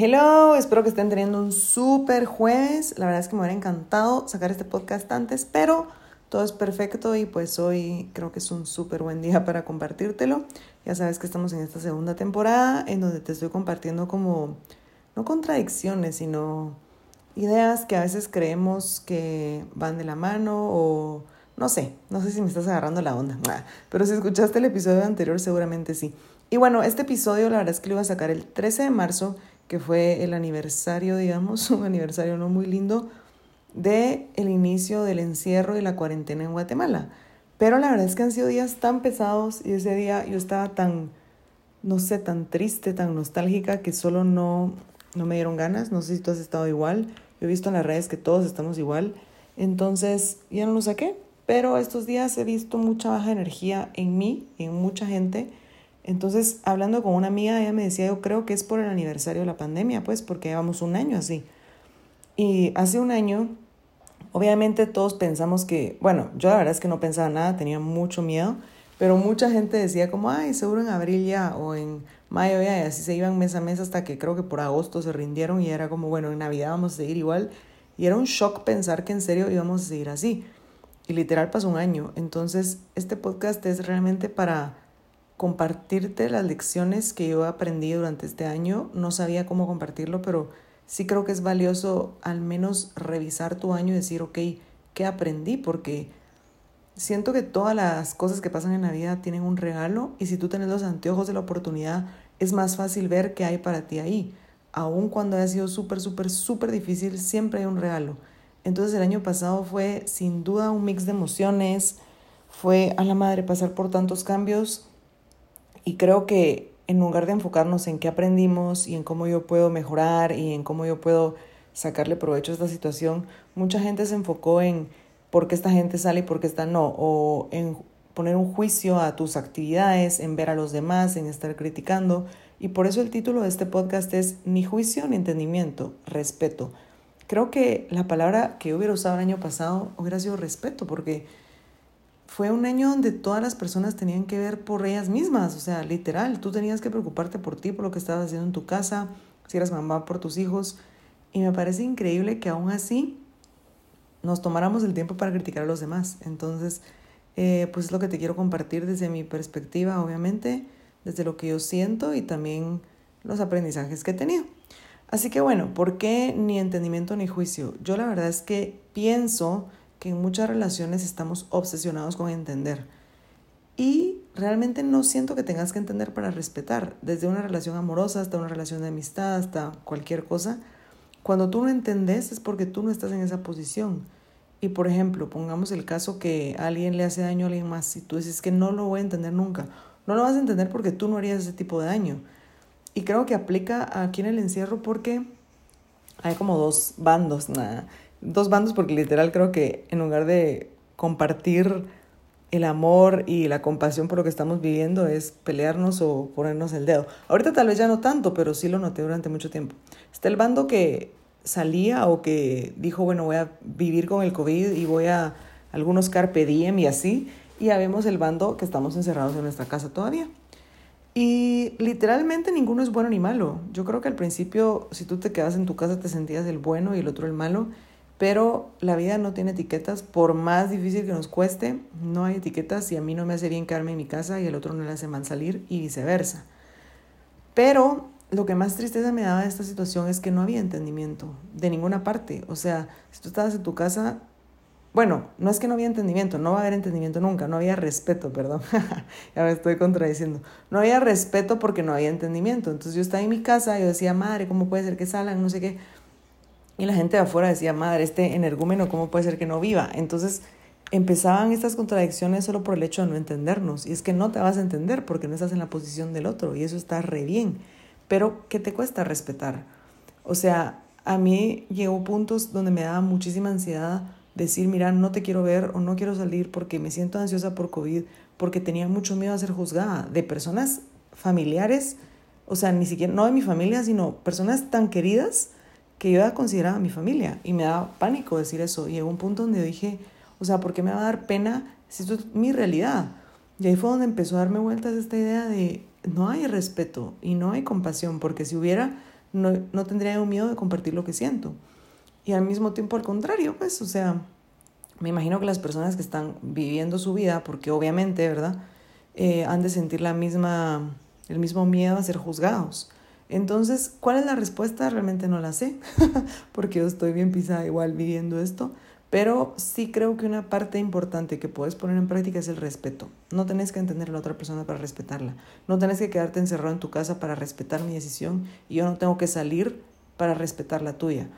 Hello, espero que estén teniendo un súper jueves. La verdad es que me hubiera encantado sacar este podcast antes, pero todo es perfecto y pues hoy creo que es un súper buen día para compartírtelo. Ya sabes que estamos en esta segunda temporada en donde te estoy compartiendo como, no contradicciones, sino ideas que a veces creemos que van de la mano o no sé, no sé si me estás agarrando la onda, pero si escuchaste el episodio anterior seguramente sí. Y bueno, este episodio la verdad es que lo iba a sacar el 13 de marzo que fue el aniversario, digamos, un aniversario no muy lindo, de el inicio del encierro y la cuarentena en Guatemala. Pero la verdad es que han sido días tan pesados y ese día yo estaba tan, no sé, tan triste, tan nostálgica que solo no, no me dieron ganas. No sé si tú has estado igual. Yo he visto en las redes que todos estamos igual. Entonces ya no lo saqué. Pero estos días he visto mucha baja energía en mí, en mucha gente. Entonces, hablando con una amiga, ella me decía, yo creo que es por el aniversario de la pandemia, pues, porque llevamos un año así. Y hace un año, obviamente todos pensamos que, bueno, yo la verdad es que no pensaba nada, tenía mucho miedo, pero mucha gente decía como, ay, seguro en abril ya o en mayo ya, y así se iban mes a mes hasta que creo que por agosto se rindieron y era como, bueno, en Navidad vamos a seguir igual. Y era un shock pensar que en serio íbamos a seguir así. Y literal pasó un año. Entonces, este podcast es realmente para compartirte las lecciones que yo aprendí durante este año. No sabía cómo compartirlo, pero sí creo que es valioso al menos revisar tu año y decir, ok, ¿qué aprendí? Porque siento que todas las cosas que pasan en la vida tienen un regalo y si tú tienes los anteojos de la oportunidad, es más fácil ver qué hay para ti ahí. Aun cuando haya sido súper, súper, súper difícil, siempre hay un regalo. Entonces el año pasado fue sin duda un mix de emociones, fue a la madre pasar por tantos cambios y creo que en lugar de enfocarnos en qué aprendimos y en cómo yo puedo mejorar y en cómo yo puedo sacarle provecho a esta situación, mucha gente se enfocó en por qué esta gente sale y por qué esta no, o en poner un juicio a tus actividades, en ver a los demás, en estar criticando. Y por eso el título de este podcast es Ni juicio ni entendimiento, respeto. Creo que la palabra que yo hubiera usado el año pasado hubiera sido respeto, porque fue un año donde todas las personas tenían que ver por ellas mismas, o sea, literal, tú tenías que preocuparte por ti, por lo que estabas haciendo en tu casa, si eras mamá, por tus hijos. Y me parece increíble que aún así nos tomáramos el tiempo para criticar a los demás. Entonces, eh, pues es lo que te quiero compartir desde mi perspectiva, obviamente, desde lo que yo siento y también los aprendizajes que he tenido. Así que bueno, ¿por qué ni entendimiento ni juicio? Yo la verdad es que pienso que en muchas relaciones estamos obsesionados con entender. Y realmente no siento que tengas que entender para respetar, desde una relación amorosa hasta una relación de amistad, hasta cualquier cosa. Cuando tú no entendés es porque tú no estás en esa posición. Y por ejemplo, pongamos el caso que alguien le hace daño a alguien más y tú dices que no lo voy a entender nunca. No lo vas a entender porque tú no harías ese tipo de daño. Y creo que aplica aquí en el encierro porque hay como dos bandos, nada dos bandos porque literal creo que en lugar de compartir el amor y la compasión por lo que estamos viviendo es pelearnos o ponernos el dedo. Ahorita tal vez ya no tanto, pero sí lo noté durante mucho tiempo. Está el bando que salía o que dijo, bueno, voy a vivir con el COVID y voy a algunos carpe diem y así. Y ya vemos el bando que estamos encerrados en nuestra casa todavía. Y literalmente ninguno es bueno ni malo. Yo creo que al principio, si tú te quedas en tu casa, te sentías el bueno y el otro el malo. Pero la vida no tiene etiquetas, por más difícil que nos cueste, no hay etiquetas y a mí no me hace bien quedarme en mi casa y el otro no le hace mal salir y viceversa. Pero lo que más tristeza me daba de esta situación es que no había entendimiento de ninguna parte. O sea, si tú estabas en tu casa, bueno, no es que no había entendimiento, no va a haber entendimiento nunca, no había respeto, perdón, ya me estoy contradiciendo. No había respeto porque no había entendimiento. Entonces yo estaba en mi casa yo decía, madre, ¿cómo puede ser que salgan? No sé qué y la gente de afuera decía, madre, este energúmeno, ¿cómo puede ser que no viva? Entonces empezaban estas contradicciones solo por el hecho de no entendernos. Y es que no te vas a entender porque no estás en la posición del otro y eso está re bien. Pero ¿qué te cuesta respetar? O sea, a mí llegó puntos donde me daba muchísima ansiedad decir, mira, no te quiero ver o no quiero salir porque me siento ansiosa por COVID, porque tenía mucho miedo a ser juzgada de personas familiares, o sea, ni siquiera, no de mi familia, sino personas tan queridas que yo ya consideraba mi familia y me daba pánico decir eso. Y llegó un punto donde dije, o sea, ¿por qué me va a dar pena si esto es mi realidad? Y ahí fue donde empezó a darme vueltas esta idea de no hay respeto y no hay compasión, porque si hubiera, no, no tendría miedo de compartir lo que siento. Y al mismo tiempo, al contrario, pues, o sea, me imagino que las personas que están viviendo su vida, porque obviamente, ¿verdad? Eh, han de sentir la misma, el mismo miedo a ser juzgados. Entonces, ¿cuál es la respuesta? Realmente no la sé, porque yo estoy bien pisada igual viviendo esto, pero sí creo que una parte importante que puedes poner en práctica es el respeto. No tenés que entender a la otra persona para respetarla. No tenés que quedarte encerrado en tu casa para respetar mi decisión y yo no tengo que salir para respetar la tuya.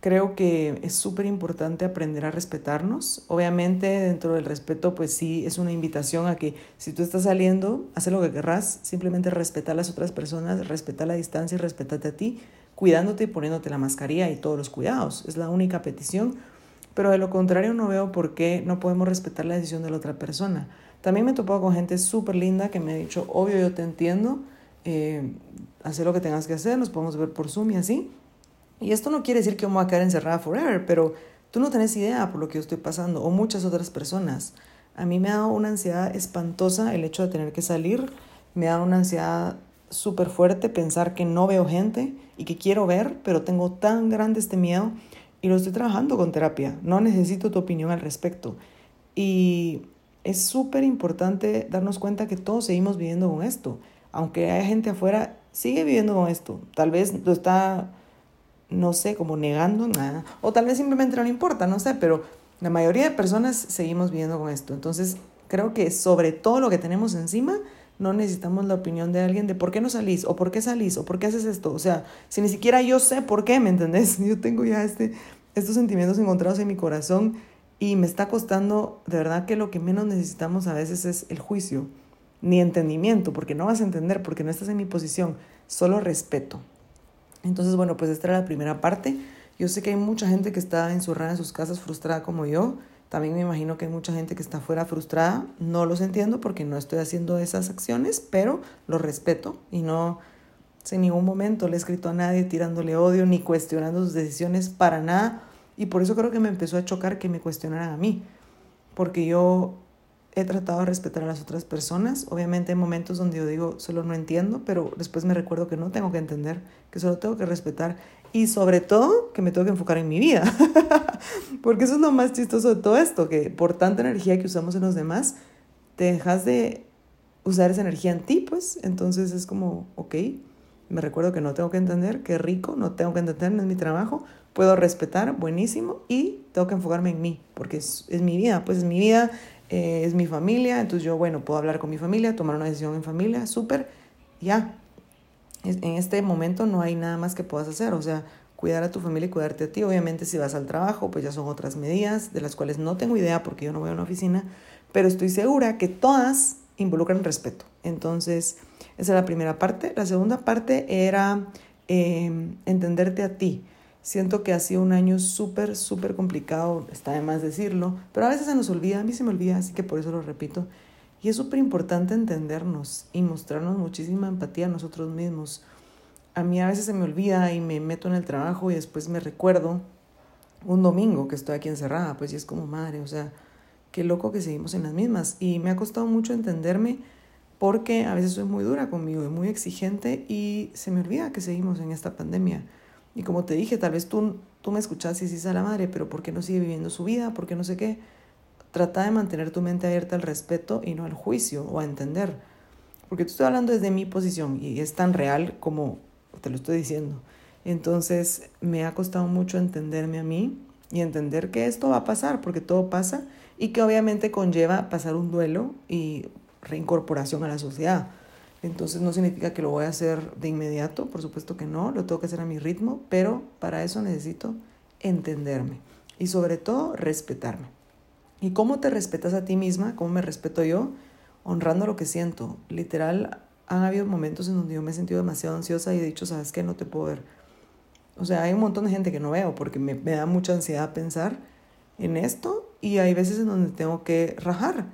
Creo que es súper importante aprender a respetarnos. Obviamente dentro del respeto, pues sí, es una invitación a que si tú estás saliendo, haz lo que querrás, simplemente respeta a las otras personas, respeta la distancia y respétate a ti, cuidándote y poniéndote la mascarilla y todos los cuidados. Es la única petición. Pero de lo contrario no veo por qué no podemos respetar la decisión de la otra persona. También me he topado con gente súper linda que me ha dicho, obvio, yo te entiendo, eh, lo que tengas que hacer, nos podemos ver por Zoom y así y esto no quiere decir que vamos a quedar encerrada forever, pero tú no tenés idea por lo que yo estoy pasando, o muchas otras personas. A mí me ha dado una ansiedad espantosa el hecho de tener que salir, me da una ansiedad súper fuerte pensar que no veo gente y que quiero ver, pero tengo tan grande este miedo y lo estoy trabajando con terapia. No necesito tu opinión al respecto. Y es súper importante darnos cuenta que todos seguimos viviendo con esto. Aunque haya gente afuera, sigue viviendo con esto. Tal vez lo está no sé, como negando nada, o tal vez simplemente no le importa, no sé, pero la mayoría de personas seguimos viviendo con esto. Entonces, creo que sobre todo lo que tenemos encima, no necesitamos la opinión de alguien de por qué no salís, o por qué salís, o por qué haces esto. O sea, si ni siquiera yo sé por qué, ¿me entendés? Yo tengo ya este, estos sentimientos encontrados en mi corazón y me está costando, de verdad que lo que menos necesitamos a veces es el juicio, ni entendimiento, porque no vas a entender, porque no estás en mi posición, solo respeto. Entonces, bueno, pues esta era la primera parte. Yo sé que hay mucha gente que está encerrada en sus casas frustrada como yo. También me imagino que hay mucha gente que está fuera frustrada. No los entiendo porque no estoy haciendo esas acciones, pero los respeto y no en ningún momento le he escrito a nadie tirándole odio ni cuestionando sus decisiones para nada. Y por eso creo que me empezó a chocar que me cuestionaran a mí. Porque yo he tratado de respetar a las otras personas. Obviamente hay momentos donde yo digo, solo no entiendo, pero después me recuerdo que no tengo que entender, que solo tengo que respetar y sobre todo que me tengo que enfocar en mi vida. Porque eso es lo más chistoso de todo esto, que por tanta energía que usamos en los demás, te dejas de usar esa energía en ti, pues entonces es como, ok, me recuerdo que no tengo que entender, qué rico, no tengo que entender, no es mi trabajo, puedo respetar, buenísimo, y tengo que enfocarme en mí, porque es, es mi vida, pues es mi vida, eh, es mi familia, entonces yo, bueno, puedo hablar con mi familia, tomar una decisión en familia, súper, ya. En este momento no hay nada más que puedas hacer, o sea, cuidar a tu familia y cuidarte a ti. Obviamente si vas al trabajo, pues ya son otras medidas de las cuales no tengo idea porque yo no voy a una oficina, pero estoy segura que todas involucran respeto. Entonces, esa es la primera parte. La segunda parte era eh, entenderte a ti. Siento que ha sido un año súper, súper complicado, está de más decirlo, pero a veces se nos olvida, a mí se me olvida, así que por eso lo repito. Y es súper importante entendernos y mostrarnos muchísima empatía a nosotros mismos. A mí a veces se me olvida y me meto en el trabajo y después me recuerdo un domingo que estoy aquí encerrada, pues y es como madre, o sea, qué loco que seguimos en las mismas. Y me ha costado mucho entenderme porque a veces soy muy dura conmigo y muy exigente y se me olvida que seguimos en esta pandemia. Y como te dije, tal vez tú, tú me escuchas y dices a la madre, pero ¿por qué no sigue viviendo su vida? ¿Por qué no sé qué? Trata de mantener tu mente abierta al respeto y no al juicio o a entender. Porque tú estoy hablando desde mi posición y es tan real como te lo estoy diciendo. Entonces me ha costado mucho entenderme a mí y entender que esto va a pasar, porque todo pasa y que obviamente conlleva pasar un duelo y reincorporación a la sociedad. Entonces no significa que lo voy a hacer de inmediato, por supuesto que no, lo tengo que hacer a mi ritmo, pero para eso necesito entenderme y sobre todo respetarme. ¿Y cómo te respetas a ti misma? ¿Cómo me respeto yo? Honrando lo que siento. Literal, han habido momentos en donde yo me he sentido demasiado ansiosa y he dicho, ¿sabes qué? No te puedo ver. O sea, hay un montón de gente que no veo porque me, me da mucha ansiedad pensar en esto y hay veces en donde tengo que rajar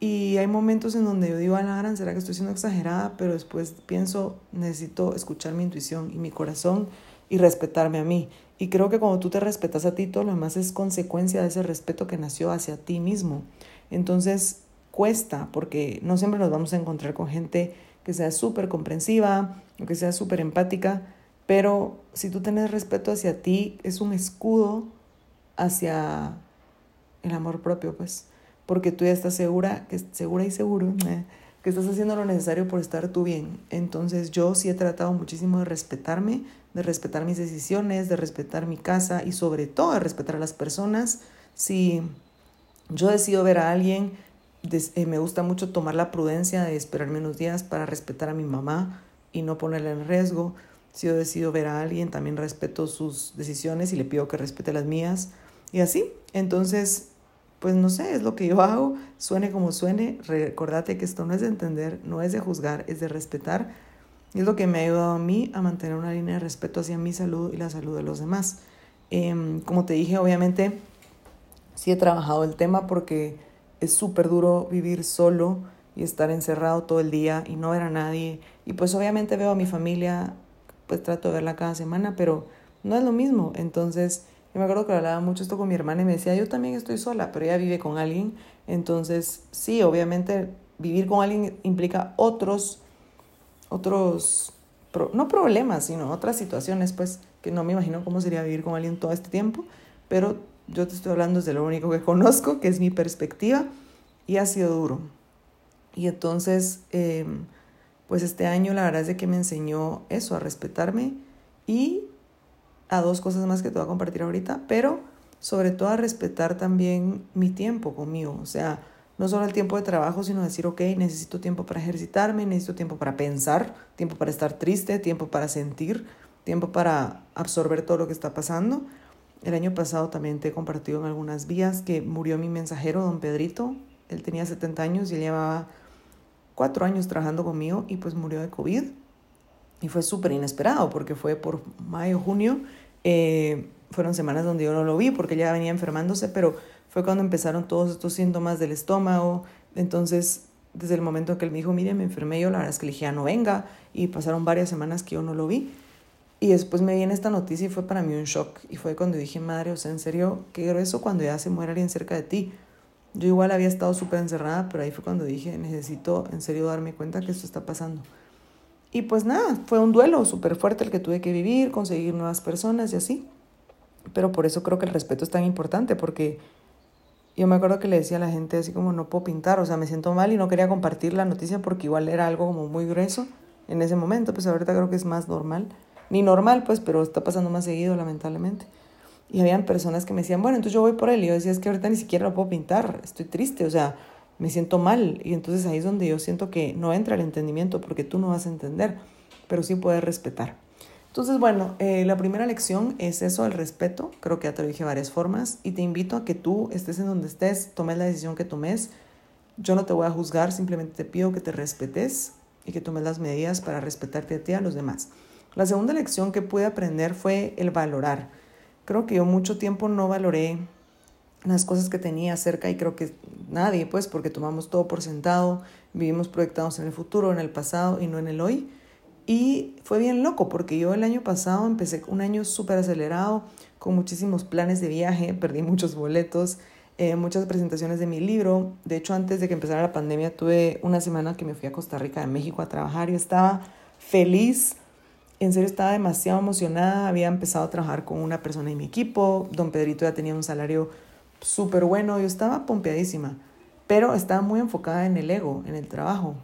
y hay momentos en donde yo digo, a la gran, ¿será que estoy siendo exagerada? Pero después pienso, necesito escuchar mi intuición y mi corazón y respetarme a mí. Y creo que cuando tú te respetas a ti, todo lo demás es consecuencia de ese respeto que nació hacia ti mismo. Entonces, cuesta, porque no siempre nos vamos a encontrar con gente que sea súper comprensiva o que sea súper empática, Pero si tú tienes respeto hacia ti, es un escudo hacia el amor propio, pues. Porque tú ya estás segura, que, segura y seguro, eh, que estás haciendo lo necesario por estar tú bien. Entonces yo sí he tratado muchísimo de respetarme, de respetar mis decisiones, de respetar mi casa y sobre todo de respetar a las personas. Si yo decido ver a alguien, eh, me gusta mucho tomar la prudencia de esperarme unos días para respetar a mi mamá y no ponerla en riesgo. Si yo decido ver a alguien, también respeto sus decisiones y le pido que respete las mías. Y así. Entonces, pues no sé, es lo que yo hago. Suene como suene. Recordate que esto no es de entender, no es de juzgar, es de respetar. Es lo que me ha ayudado a mí a mantener una línea de respeto hacia mi salud y la salud de los demás. Em, como te dije, obviamente, sí he trabajado el tema porque es súper duro vivir solo y estar encerrado todo el día y no ver a nadie. Y pues obviamente veo a mi familia pues trato de verla cada semana, pero no es lo mismo. Entonces, yo me acuerdo que hablaba mucho esto con mi hermana y me decía, yo también estoy sola, pero ella vive con alguien. Entonces, sí, obviamente vivir con alguien implica otros, otros, no problemas, sino otras situaciones, pues, que no me imagino cómo sería vivir con alguien todo este tiempo, pero yo te estoy hablando desde lo único que conozco, que es mi perspectiva, y ha sido duro. Y entonces, eh, pues este año la verdad es de que me enseñó eso, a respetarme y a dos cosas más que te voy a compartir ahorita, pero sobre todo a respetar también mi tiempo conmigo, o sea, no solo el tiempo de trabajo, sino decir, ok, necesito tiempo para ejercitarme, necesito tiempo para pensar, tiempo para estar triste, tiempo para sentir, tiempo para absorber todo lo que está pasando. El año pasado también te he compartido en algunas vías que murió mi mensajero, don Pedrito. Él tenía 70 años y él llevaba cuatro años trabajando conmigo y pues murió de COVID. Y fue súper inesperado porque fue por mayo, junio. Eh, fueron semanas donde yo no lo vi porque ya venía enfermándose, pero fue cuando empezaron todos estos síntomas del estómago. Entonces, desde el momento que él me dijo, mire, me enfermé yo, la verdad es que le dije, ya no venga. Y pasaron varias semanas que yo no lo vi. Y después me viene esta noticia y fue para mí un shock. Y fue cuando dije, madre, o sea, en serio, qué grueso cuando ya se muere alguien cerca de ti. Yo igual había estado súper encerrada, pero ahí fue cuando dije, necesito en serio darme cuenta que esto está pasando. Y pues nada, fue un duelo súper fuerte el que tuve que vivir, conseguir nuevas personas y así. Pero por eso creo que el respeto es tan importante, porque yo me acuerdo que le decía a la gente así como no puedo pintar, o sea, me siento mal y no quería compartir la noticia porque igual era algo como muy grueso en ese momento, pues ahorita creo que es más normal. Ni normal, pues, pero está pasando más seguido, lamentablemente. Y habían personas que me decían, bueno, entonces yo voy por él. Y yo decía, es que ahorita ni siquiera lo puedo pintar, estoy triste, o sea, me siento mal. Y entonces ahí es donde yo siento que no entra el entendimiento porque tú no vas a entender, pero sí puedes respetar. Entonces, bueno, eh, la primera lección es eso, el respeto. Creo que ya te lo dije varias formas. Y te invito a que tú estés en donde estés, tomes la decisión que tomes. Yo no te voy a juzgar, simplemente te pido que te respetes y que tomes las medidas para respetarte a ti y a los demás. La segunda lección que pude aprender fue el valorar creo que yo mucho tiempo no valoré las cosas que tenía cerca y creo que nadie, pues, porque tomamos todo por sentado, vivimos proyectados en el futuro, en el pasado y no en el hoy. Y fue bien loco porque yo el año pasado empecé un año súper acelerado, con muchísimos planes de viaje, perdí muchos boletos, eh, muchas presentaciones de mi libro. De hecho, antes de que empezara la pandemia, tuve una semana que me fui a Costa Rica, de México, a trabajar y estaba feliz en serio estaba demasiado emocionada, había empezado a trabajar con una persona en mi equipo, don Pedrito ya tenía un salario súper bueno, yo estaba pompeadísima, pero estaba muy enfocada en el ego, en el trabajo.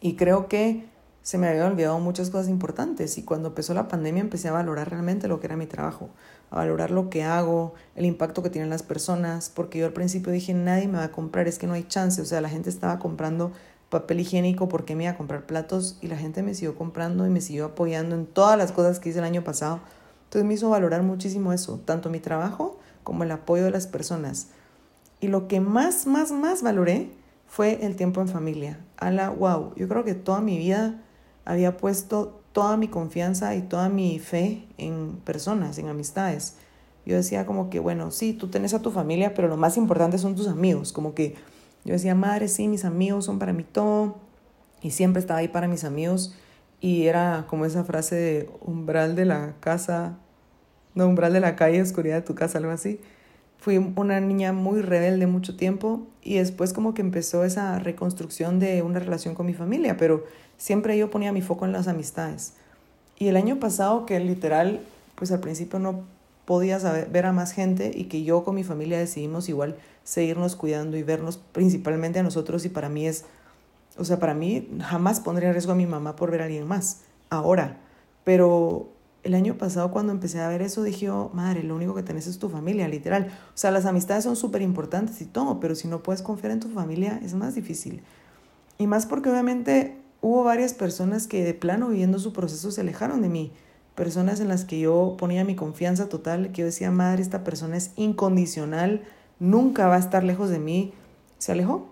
Y creo que se me habían olvidado muchas cosas importantes y cuando empezó la pandemia empecé a valorar realmente lo que era mi trabajo, a valorar lo que hago, el impacto que tienen las personas, porque yo al principio dije, nadie me va a comprar, es que no hay chance, o sea, la gente estaba comprando papel higiénico porque me iba a comprar platos y la gente me siguió comprando y me siguió apoyando en todas las cosas que hice el año pasado. Entonces me hizo valorar muchísimo eso, tanto mi trabajo como el apoyo de las personas. Y lo que más, más, más valoré fue el tiempo en familia. A la wow, yo creo que toda mi vida había puesto toda mi confianza y toda mi fe en personas, en amistades. Yo decía como que, bueno, sí, tú tenés a tu familia, pero lo más importante son tus amigos, como que yo decía, madre, sí, mis amigos son para mí todo. Y siempre estaba ahí para mis amigos. Y era como esa frase de umbral de la casa, no, umbral de la calle, oscuridad de tu casa, algo así. Fui una niña muy rebelde mucho tiempo y después como que empezó esa reconstrucción de una relación con mi familia, pero siempre yo ponía mi foco en las amistades. Y el año pasado que literal, pues al principio no podía saber, ver a más gente y que yo con mi familia decidimos igual seguirnos cuidando y vernos principalmente a nosotros y para mí es, o sea, para mí jamás pondría en riesgo a mi mamá por ver a alguien más, ahora, pero el año pasado cuando empecé a ver eso dije, oh, madre, lo único que tenés es tu familia, literal. O sea, las amistades son súper importantes y todo, pero si no puedes confiar en tu familia es más difícil. Y más porque obviamente hubo varias personas que de plano viviendo su proceso se alejaron de mí. Personas en las que yo ponía mi confianza total, que yo decía, madre, esta persona es incondicional, nunca va a estar lejos de mí. Se alejó.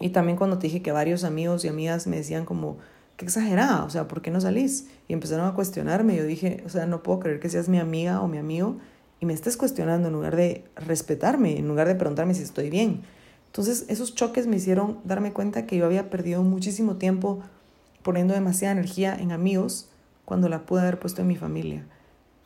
Y también cuando te dije que varios amigos y amigas me decían como, qué exagerada, o sea, ¿por qué no salís? Y empezaron a cuestionarme. Yo dije, o sea, no puedo creer que seas mi amiga o mi amigo y me estés cuestionando en lugar de respetarme, en lugar de preguntarme si estoy bien. Entonces, esos choques me hicieron darme cuenta que yo había perdido muchísimo tiempo poniendo demasiada energía en amigos cuando la pude haber puesto en mi familia.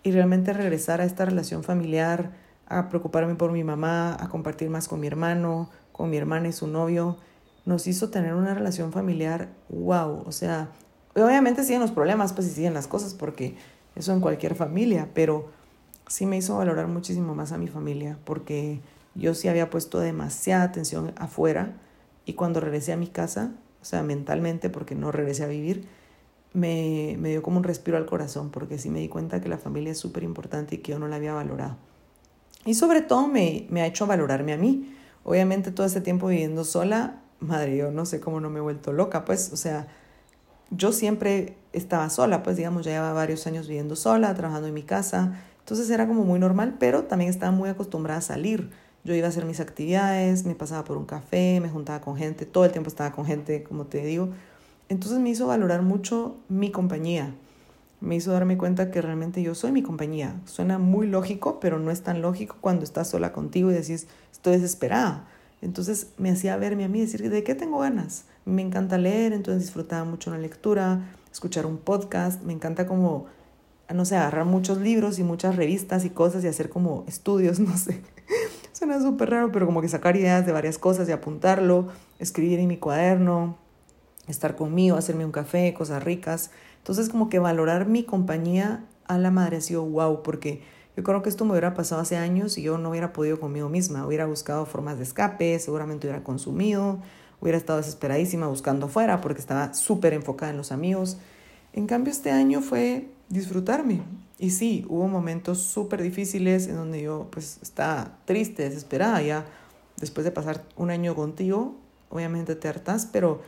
Y realmente regresar a esta relación familiar, a preocuparme por mi mamá, a compartir más con mi hermano, con mi hermana y su novio, nos hizo tener una relación familiar, wow, o sea, obviamente siguen los problemas, pues y siguen las cosas, porque eso en cualquier familia, pero sí me hizo valorar muchísimo más a mi familia, porque yo sí había puesto demasiada atención afuera y cuando regresé a mi casa, o sea, mentalmente, porque no regresé a vivir, me, me dio como un respiro al corazón, porque sí me di cuenta que la familia es súper importante y que yo no la había valorado. Y sobre todo me, me ha hecho valorarme a mí. Obviamente todo este tiempo viviendo sola madre, yo no sé cómo no me he vuelto loca, pues, o sea, yo siempre estaba sola, pues, digamos, ya llevaba varios años viviendo sola, trabajando en mi casa, entonces era como muy normal, pero también estaba muy acostumbrada a salir. Yo iba a hacer mis actividades, me pasaba por un café, me juntaba con gente, todo el tiempo estaba con gente, como te digo. Entonces me hizo valorar mucho mi compañía. Me hizo darme cuenta que realmente yo soy mi compañía. Suena muy lógico, pero no es tan lógico cuando estás sola contigo y decís, estoy desesperada. Entonces me hacía verme a mí decir, ¿de qué tengo ganas? Me encanta leer, entonces disfrutaba mucho la lectura, escuchar un podcast, me encanta como, no sé, agarrar muchos libros y muchas revistas y cosas y hacer como estudios, no sé. Suena súper raro, pero como que sacar ideas de varias cosas y apuntarlo, escribir en mi cuaderno, estar conmigo, hacerme un café, cosas ricas. Entonces como que valorar mi compañía a la madre ha sido wow, porque yo creo que esto me hubiera pasado hace años y yo no hubiera podido conmigo misma. Hubiera buscado formas de escape, seguramente hubiera consumido, hubiera estado desesperadísima buscando afuera porque estaba súper enfocada en los amigos. En cambio, este año fue disfrutarme. Y sí, hubo momentos súper difíciles en donde yo pues estaba triste, desesperada ya. Después de pasar un año contigo, obviamente te hartas, pero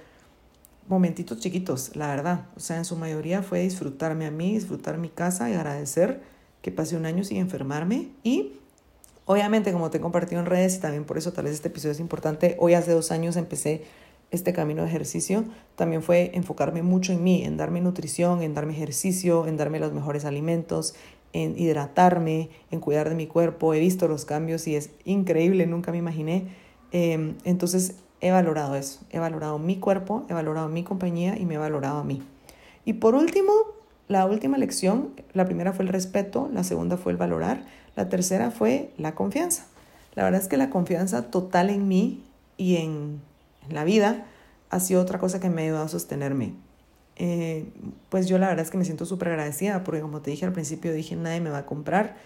momentitos chiquitos, la verdad. O sea, en su mayoría fue disfrutarme a mí, disfrutar mi casa y agradecer que pasé un año sin enfermarme y obviamente como te he compartido en redes y también por eso tal vez este episodio es importante, hoy hace dos años empecé este camino de ejercicio, también fue enfocarme mucho en mí, en darme nutrición, en darme ejercicio, en darme los mejores alimentos, en hidratarme, en cuidar de mi cuerpo. He visto los cambios y es increíble, nunca me imaginé. Em, entonces he valorado eso, he valorado mi cuerpo, he valorado mi compañía y me he valorado a mí. Y por último, la última lección, la primera fue el respeto, la segunda fue el valorar, la tercera fue la confianza. La verdad es que la confianza total en mí y en, la vida ha sido otra cosa que me ha ayudado a sostenerme. Eh, pues yo la verdad es que me siento súper agradecida porque como te dije al principio, dije nadie me va a comprar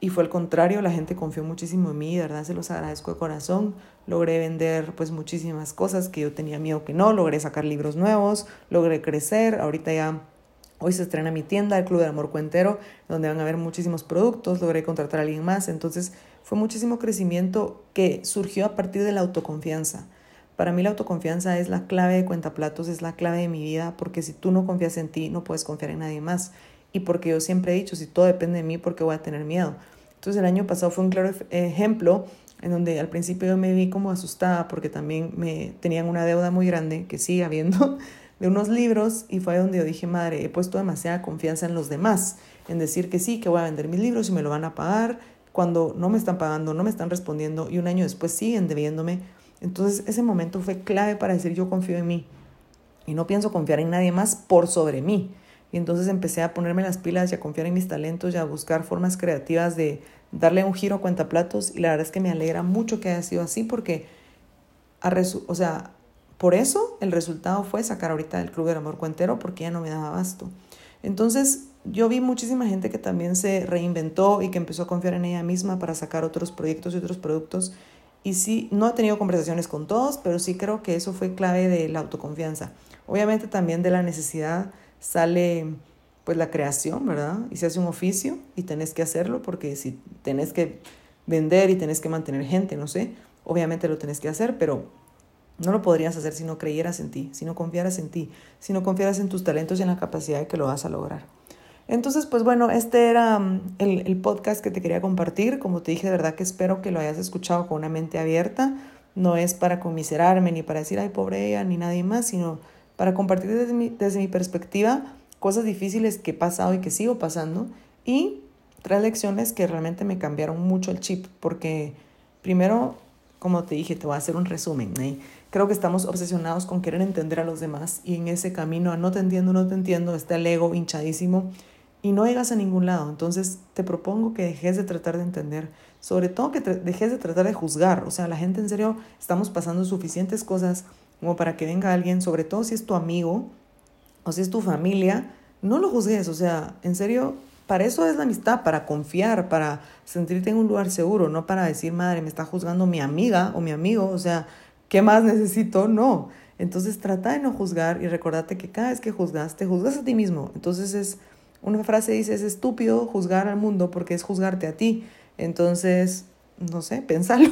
y fue al contrario, la gente confió muchísimo en mí, de verdad se los agradezco de corazón. Logré vender pues muchísimas cosas que yo tenía miedo que no, logré sacar libros nuevos, logré crecer, ahorita ya Hoy se estrena mi tienda, el Club del Amor Cuentero, donde van a haber muchísimos productos, logré contratar a alguien más, entonces fue muchísimo crecimiento que surgió a partir de la autoconfianza. Para mí la autoconfianza es la clave de Cuentaplatos, es la clave de mi vida, porque si tú no confías en ti, no puedes confiar en nadie más. Y porque yo siempre he dicho, si todo depende de mí, ¿por qué voy a tener miedo? Entonces el año pasado fue un claro ejemplo en donde al principio yo me vi como asustada porque también me tenían una deuda muy grande que sigue habiendo de unos libros y fue donde yo dije, madre, he puesto demasiada confianza en los demás, en decir que sí, que voy a vender mis libros y me lo van a pagar, cuando no me están pagando, no me están respondiendo y un año después siguen debiéndome. Entonces ese momento fue clave para decir yo confío en mí y no pienso confiar en nadie más por sobre mí. Y entonces empecé a ponerme las pilas y a confiar en mis talentos y a buscar formas creativas de darle un giro a cuentaplatos y la verdad es que me alegra mucho que haya sido así porque, o sea, por eso el resultado fue sacar ahorita el Club del Amor Cuentero porque ya no me daba abasto. Entonces, yo vi muchísima gente que también se reinventó y que empezó a confiar en ella misma para sacar otros proyectos y otros productos. Y sí, no he tenido conversaciones con todos, pero sí creo que eso fue clave de la autoconfianza. Obviamente también de la necesidad sale pues la creación, ¿verdad? Y se hace un oficio y tenés que hacerlo porque si tenés que vender y tenés que mantener gente, no sé, obviamente lo tenés que hacer, pero no lo podrías hacer si no creyeras en ti, si no confiaras en ti, si no confiaras en tus talentos y en la capacidad de que lo vas a lograr. Entonces, pues bueno, este era mm, el, el, podcast que te quería compartir. Como te dije, de verdad que espero que lo hayas escuchado con una mente abierta. No es para conmiserarme ni para decir, ay, pobre ella, ni nadie más, sino para compartir desde mi, desde mi perspectiva cosas difíciles que he pasado y que sigo pasando y tres lecciones que realmente me cambiaron mucho el chip porque primero, como te dije, te voy a hacer un resumen. ¿eh? Creo que estamos obsesionados con querer entender a los demás y en ese camino a no te entiendo, no te entiendo, está el ego hinchadísimo y no llegas a ningún lado. Entonces te propongo que dejes de tratar de entender, sobre todo que dejes de tratar de juzgar. O sea, la gente en serio estamos pasando suficientes cosas como para que venga alguien, sobre todo si es tu amigo o si es tu familia, no lo juzgues. O sea, en serio, para eso es la amistad, para confiar, para sentirte en un lugar seguro, no para decir, madre, me está juzgando mi amiga o mi amigo. O sea, ¿qué más necesito? No. Entonces trata de no juzgar y recordate que cada vez que juzgas, te juzgas a ti mismo. Entonces es, una frase dice, es estúpido juzgar al mundo porque es juzgarte a ti. Entonces, no sé, pensalo.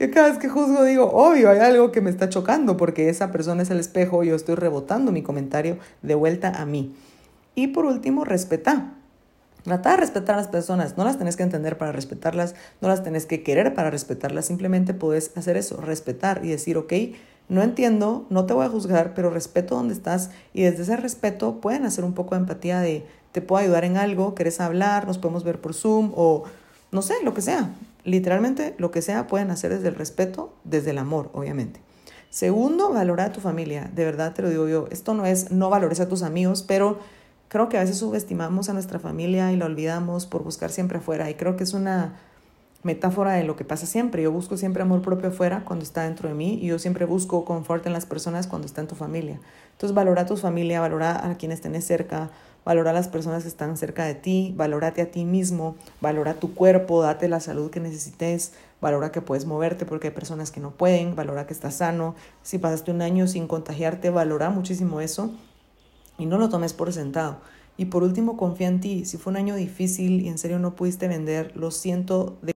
yo cada vez que juzgo digo, obvio, hay algo que me está chocando porque esa persona es el espejo y yo estoy rebotando mi comentario de vuelta a mí. Y por último, respeta. Trata de respetar a las personas, no las tenés que entender para respetarlas, no las tenés que querer para respetarlas, simplemente puedes hacer eso, respetar y decir, ok, no entiendo, no te voy a juzgar, pero respeto donde estás y desde ese respeto pueden hacer un poco de empatía de, te puedo ayudar en algo, querés hablar, nos podemos ver por Zoom o no sé, lo que sea. Literalmente lo que sea pueden hacer desde el respeto, desde el amor, obviamente. Segundo, valora a tu familia. De verdad te lo digo yo. Esto no es no valores a tus amigos, pero creo que a veces subestimamos a nuestra familia y la olvidamos por buscar siempre afuera. Y creo que es una metáfora de lo que pasa siempre. Yo busco siempre amor propio afuera cuando está dentro de mí y yo siempre busco confort en las personas cuando está en tu familia. Entonces valora a tu familia, valora a quienes tenés cerca, valora a las personas que están cerca de ti, valórate a ti mismo, valora tu cuerpo, date la salud que necesites, valora que puedes moverte porque hay personas que no pueden, valora que estás sano. Si pasaste un año sin contagiarte, valora muchísimo eso y no lo tomes por sentado. Y por último, confía en ti. Si fue un año difícil y en serio no pudiste vender, lo siento de